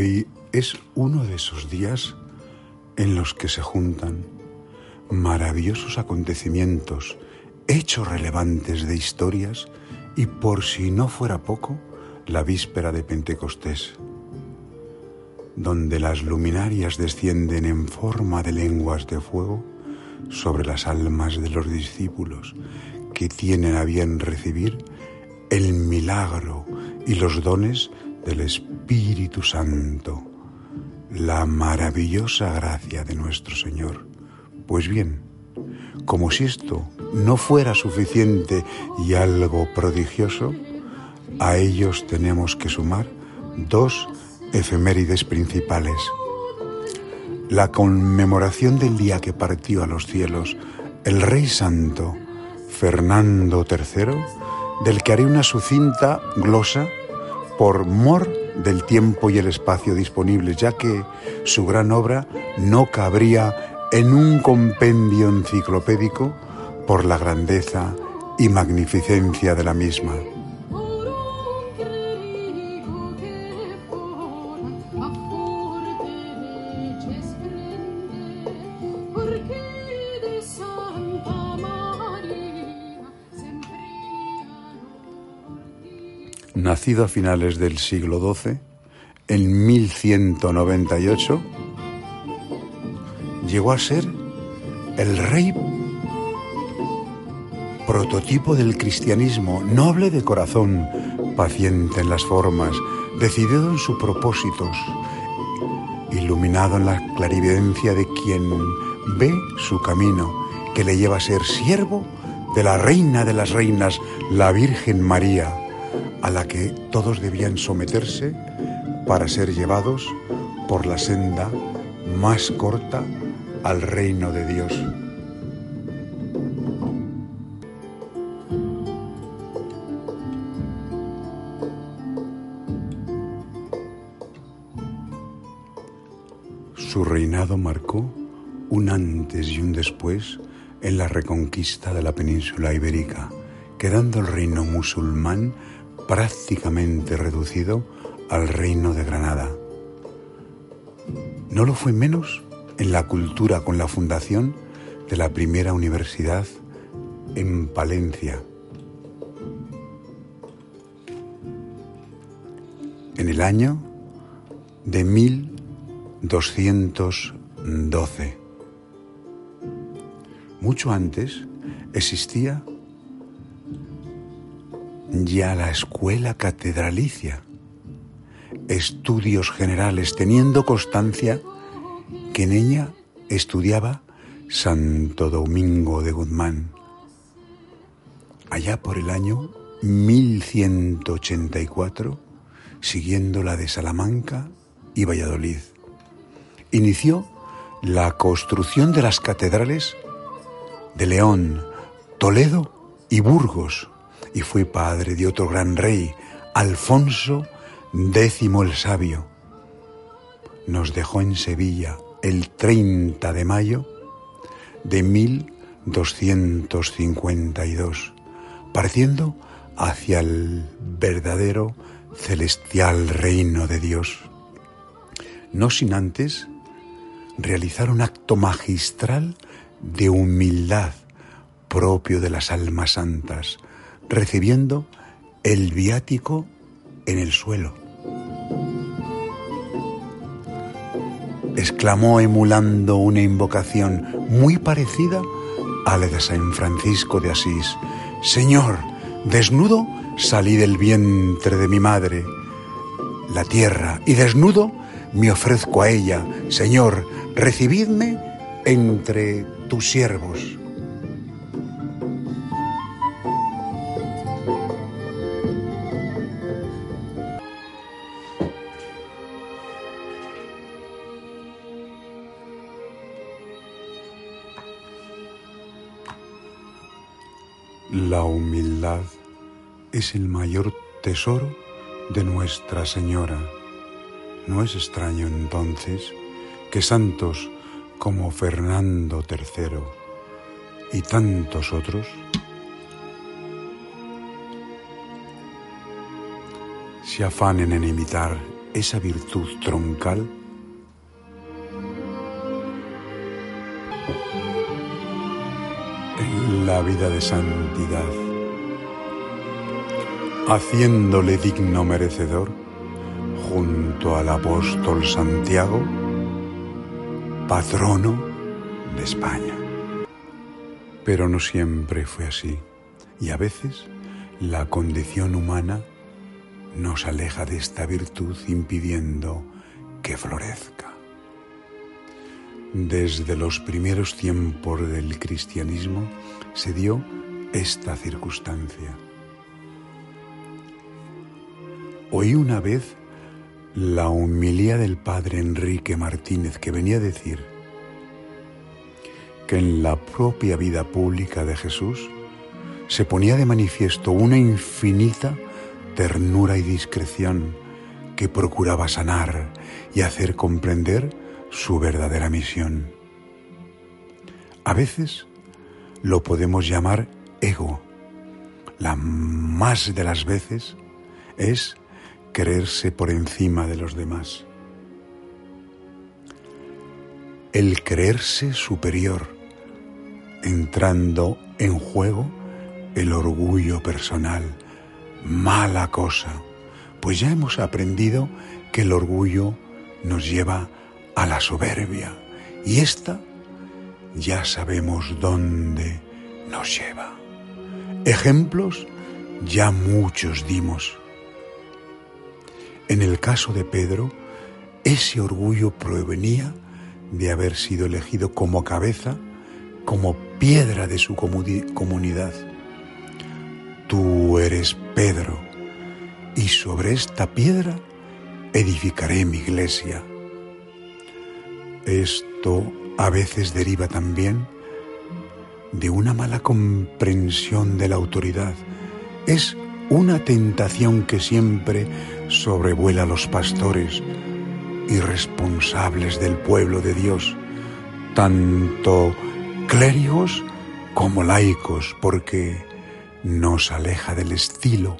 Hoy es uno de esos días en los que se juntan maravillosos acontecimientos, hechos relevantes de historias y por si no fuera poco, la víspera de Pentecostés, donde las luminarias descienden en forma de lenguas de fuego sobre las almas de los discípulos que tienen a bien recibir el milagro y los dones del Espíritu Santo, la maravillosa gracia de nuestro Señor. Pues bien, como si esto no fuera suficiente y algo prodigioso, a ellos tenemos que sumar dos efemérides principales. La conmemoración del día que partió a los cielos el Rey Santo, Fernando III, del que haré una sucinta glosa por mor del tiempo y el espacio disponibles, ya que su gran obra no cabría en un compendio enciclopédico por la grandeza y magnificencia de la misma. Nacido a finales del siglo XII, en 1198, llegó a ser el rey prototipo del cristianismo, noble de corazón, paciente en las formas, decidido en sus propósitos, iluminado en la clarividencia de quien ve su camino, que le lleva a ser siervo de la reina de las reinas, la Virgen María a la que todos debían someterse para ser llevados por la senda más corta al reino de Dios. Su reinado marcó un antes y un después en la reconquista de la península ibérica, quedando el reino musulmán prácticamente reducido al reino de Granada. No lo fue menos en la cultura con la fundación de la primera universidad en Palencia. En el año de 1212. Mucho antes existía ya la escuela catedralicia, estudios generales, teniendo constancia que en ella estudiaba Santo Domingo de Guzmán. Allá por el año 1184, siguiendo la de Salamanca y Valladolid, inició la construcción de las catedrales de León, Toledo y Burgos y fue padre de otro gran rey, Alfonso X el Sabio. Nos dejó en Sevilla el 30 de mayo de 1252, partiendo hacia el verdadero celestial reino de Dios. No sin antes realizar un acto magistral de humildad propio de las almas santas, recibiendo el viático en el suelo. Exclamó emulando una invocación muy parecida a la de San Francisco de Asís. Señor, desnudo salí del vientre de mi madre, la tierra, y desnudo me ofrezco a ella. Señor, recibidme entre tus siervos. Es el mayor tesoro de Nuestra Señora. No es extraño entonces que santos como Fernando III y tantos otros se afanen en imitar esa virtud troncal en la vida de santidad, haciéndole digno merecedor junto al apóstol Santiago, patrono de España. Pero no siempre fue así y a veces la condición humana nos aleja de esta virtud impidiendo que florezca. Desde los primeros tiempos del cristianismo se dio esta circunstancia. Oí una vez la humilía del padre Enrique Martínez que venía a decir que en la propia vida pública de Jesús se ponía de manifiesto una infinita ternura y discreción que procuraba sanar y hacer comprender su verdadera misión. A veces lo podemos llamar ego. La más de las veces es creerse por encima de los demás. El creerse superior, entrando en juego el orgullo personal, mala cosa, pues ya hemos aprendido que el orgullo nos lleva a la soberbia y esta ya sabemos dónde nos lleva. Ejemplos ya muchos dimos. En el caso de Pedro, ese orgullo provenía de haber sido elegido como cabeza, como piedra de su comunidad. Tú eres Pedro, y sobre esta piedra edificaré mi iglesia. Esto a veces deriva también de una mala comprensión de la autoridad. Es una tentación que siempre sobrevuela a los pastores y responsables del pueblo de Dios, tanto clérigos como laicos, porque nos aleja del estilo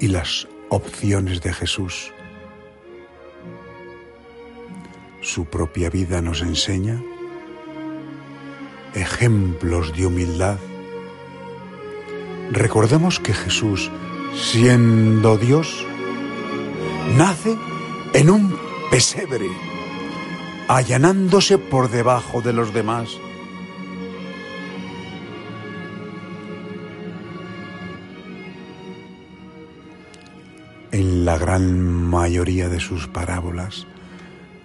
y las opciones de Jesús. Su propia vida nos enseña ejemplos de humildad. Recordemos que Jesús, siendo Dios, nace en un pesebre, allanándose por debajo de los demás en la gran mayoría de sus parábolas,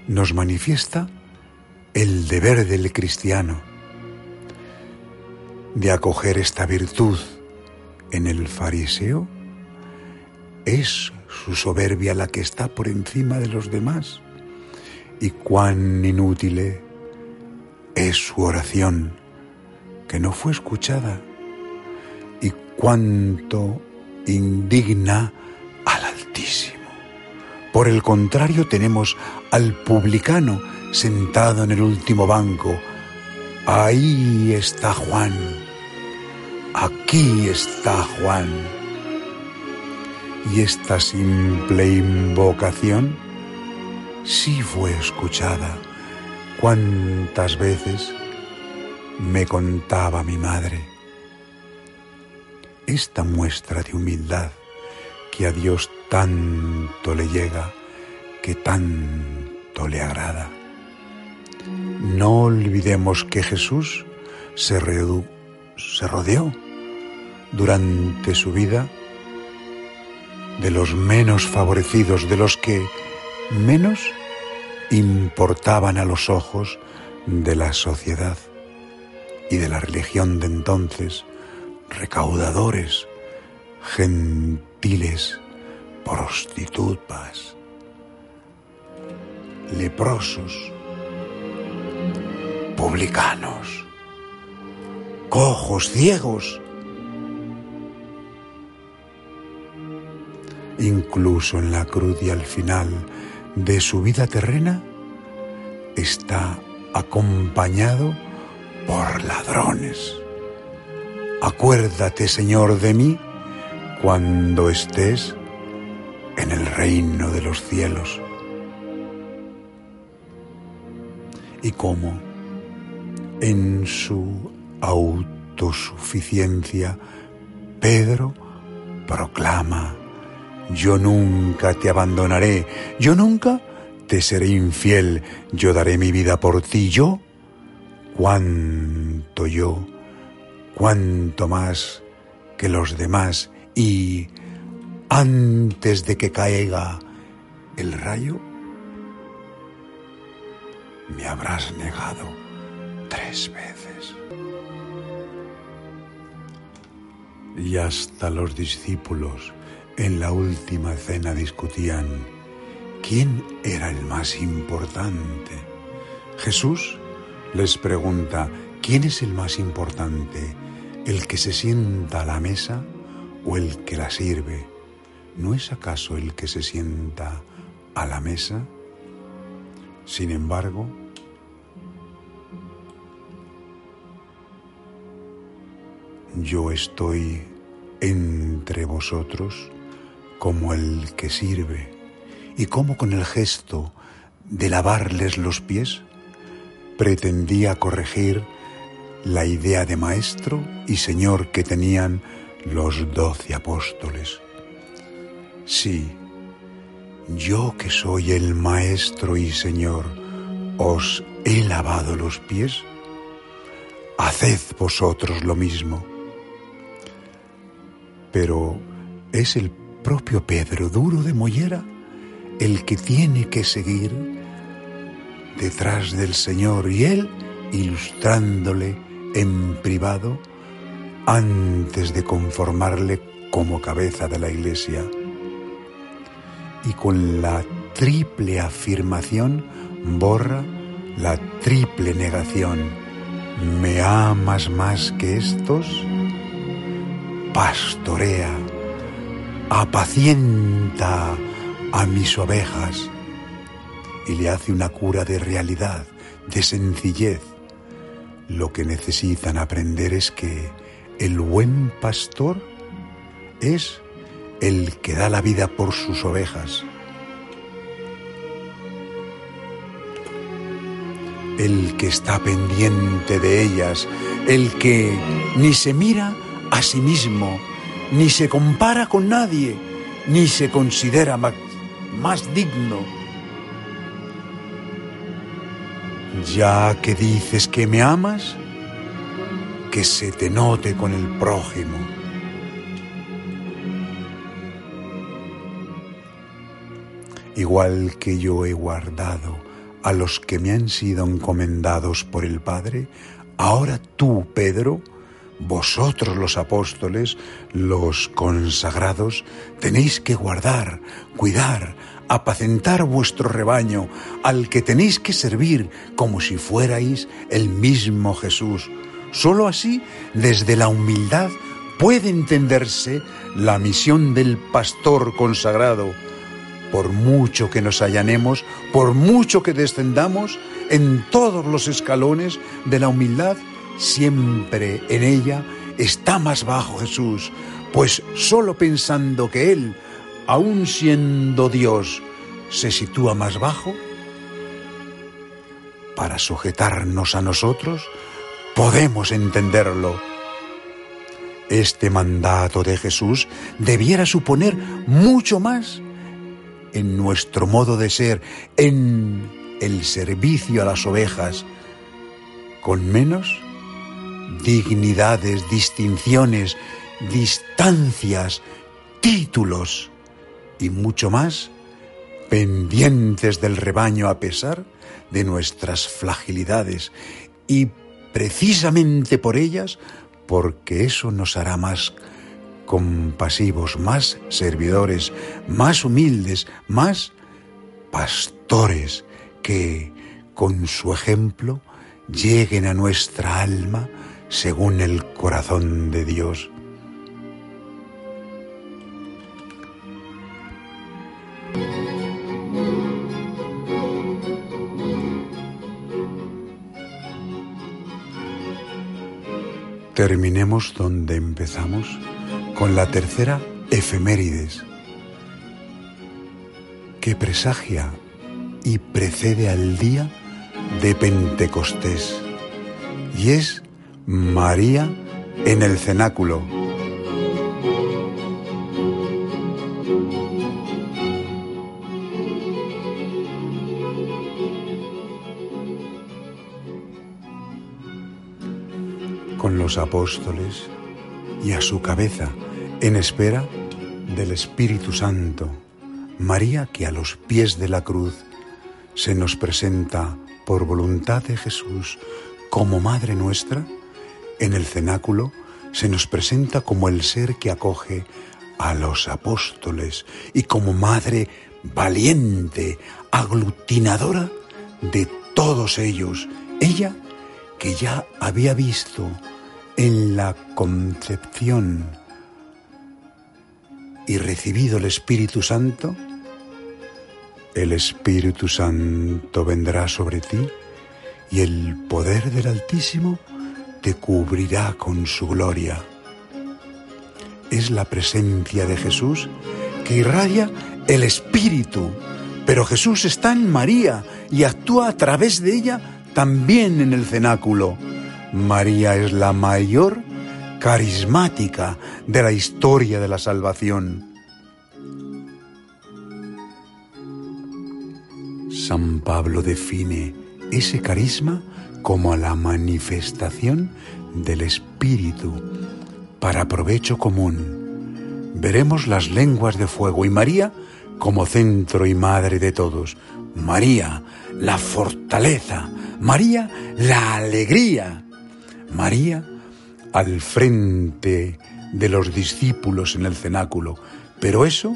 nos manifiesta el deber del cristiano de acoger esta virtud en el fariseo. Es su soberbia la que está por encima de los demás y cuán inútil es su oración que no fue escuchada y cuánto indigna por el contrario, tenemos al publicano sentado en el último banco. Ahí está Juan. Aquí está Juan. Y esta simple invocación sí fue escuchada. ¿Cuántas veces me contaba mi madre? Esta muestra de humildad que a Dios tanto le llega, que tanto le agrada. No olvidemos que Jesús se, se rodeó durante su vida de los menos favorecidos, de los que menos importaban a los ojos de la sociedad y de la religión de entonces, recaudadores, gentiles, prostitutas, leprosos, publicanos, cojos, ciegos. incluso en la cruz y al final de su vida terrena, está acompañado por ladrones. Acuérdate, Señor, de mí cuando estés en el reino de los cielos. Y cómo en su autosuficiencia Pedro proclama yo nunca te abandonaré, yo nunca te seré infiel, yo daré mi vida por ti, yo, cuánto yo, cuánto más que los demás, y antes de que caiga el rayo, me habrás negado tres veces. Y hasta los discípulos en la última cena discutían quién era el más importante. Jesús les pregunta, ¿quién es el más importante? ¿El que se sienta a la mesa o el que la sirve? ¿No es acaso el que se sienta a la mesa? Sin embargo, yo estoy entre vosotros como el que sirve y como con el gesto de lavarles los pies pretendía corregir la idea de maestro y señor que tenían los doce apóstoles. Sí, yo que soy el maestro y señor, os he lavado los pies, haced vosotros lo mismo. Pero es el propio Pedro duro de mollera el que tiene que seguir detrás del Señor y él ilustrándole en privado antes de conformarle como cabeza de la iglesia. Y con la triple afirmación borra la triple negación. ¿Me amas más que estos? pastorea, apacienta a mis ovejas y le hace una cura de realidad, de sencillez. Lo que necesitan aprender es que el buen pastor es el que da la vida por sus ovejas. El que está pendiente de ellas, el que ni se mira a sí mismo, ni se compara con nadie, ni se considera más, digno. Ya que dices que me amas, que se te note con el prójimo. Igual que yo he guardado a los que me han sido encomendados por el Padre, ahora tú, Pedro, vosotros los apóstoles, los consagrados, tenéis que guardar, cuidar, apacentar vuestro rebaño, al que tenéis que servir como si fuerais el mismo Jesús. Solo así, desde la humildad, puede entenderse la misión del pastor consagrado. Por mucho que nos allanemos, por mucho que descendamos en todos los escalones de la humildad, siempre en ella está más bajo Jesús, pues solo pensando que Él, aun siendo Dios, se sitúa más bajo, para sujetarnos a nosotros, podemos entenderlo. Este mandato de Jesús debiera suponer mucho más en nuestro modo de ser, en el servicio a las ovejas, con menos dignidades, distinciones, distancias, títulos y mucho más, pendientes del rebaño a pesar de nuestras fragilidades y precisamente por ellas, porque eso nos hará más compasivos, más servidores, más humildes, más pastores que con su ejemplo lleguen a nuestra alma según el corazón de Dios. Terminemos donde empezamos con la tercera efemérides, que presagia y precede al día de Pentecostés y es María en el cenáculo. Con los apóstoles y a su cabeza en espera del Espíritu Santo. María que a los pies de la cruz se nos presenta por voluntad de Jesús como Madre nuestra, en el cenáculo se nos presenta como el ser que acoge a los apóstoles y como Madre valiente, aglutinadora de todos ellos. Ella que ya había visto en la concepción y recibido el Espíritu Santo, el Espíritu Santo vendrá sobre ti y el poder del Altísimo te cubrirá con su gloria. Es la presencia de Jesús que irradia el Espíritu, pero Jesús está en María y actúa a través de ella también en el cenáculo. María es la mayor carismática de la historia de la salvación. San Pablo define ese carisma como la manifestación del Espíritu para provecho común. Veremos las lenguas de fuego y María como centro y madre de todos. María, la fortaleza. María, la alegría. María, al frente de los discípulos en el cenáculo. Pero eso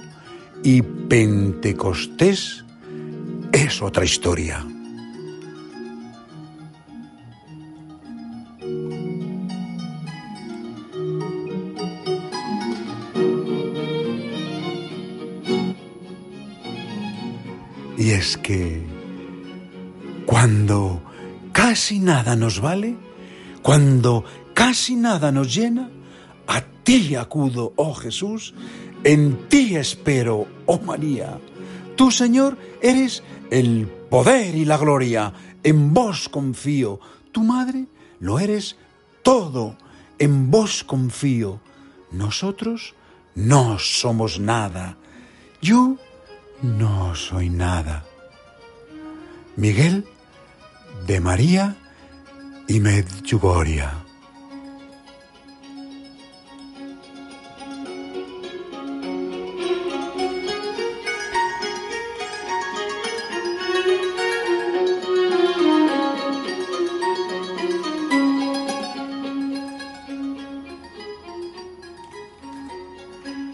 y Pentecostés es otra historia. Es que cuando casi nada nos vale, cuando casi nada nos llena, a ti acudo, oh Jesús, en ti espero, oh María. Tú, Señor, eres el poder y la gloria, en vos confío. Tu madre lo eres todo, en vos confío. Nosotros no somos nada. Yo no soy nada. Miguel de María y Medjugorje.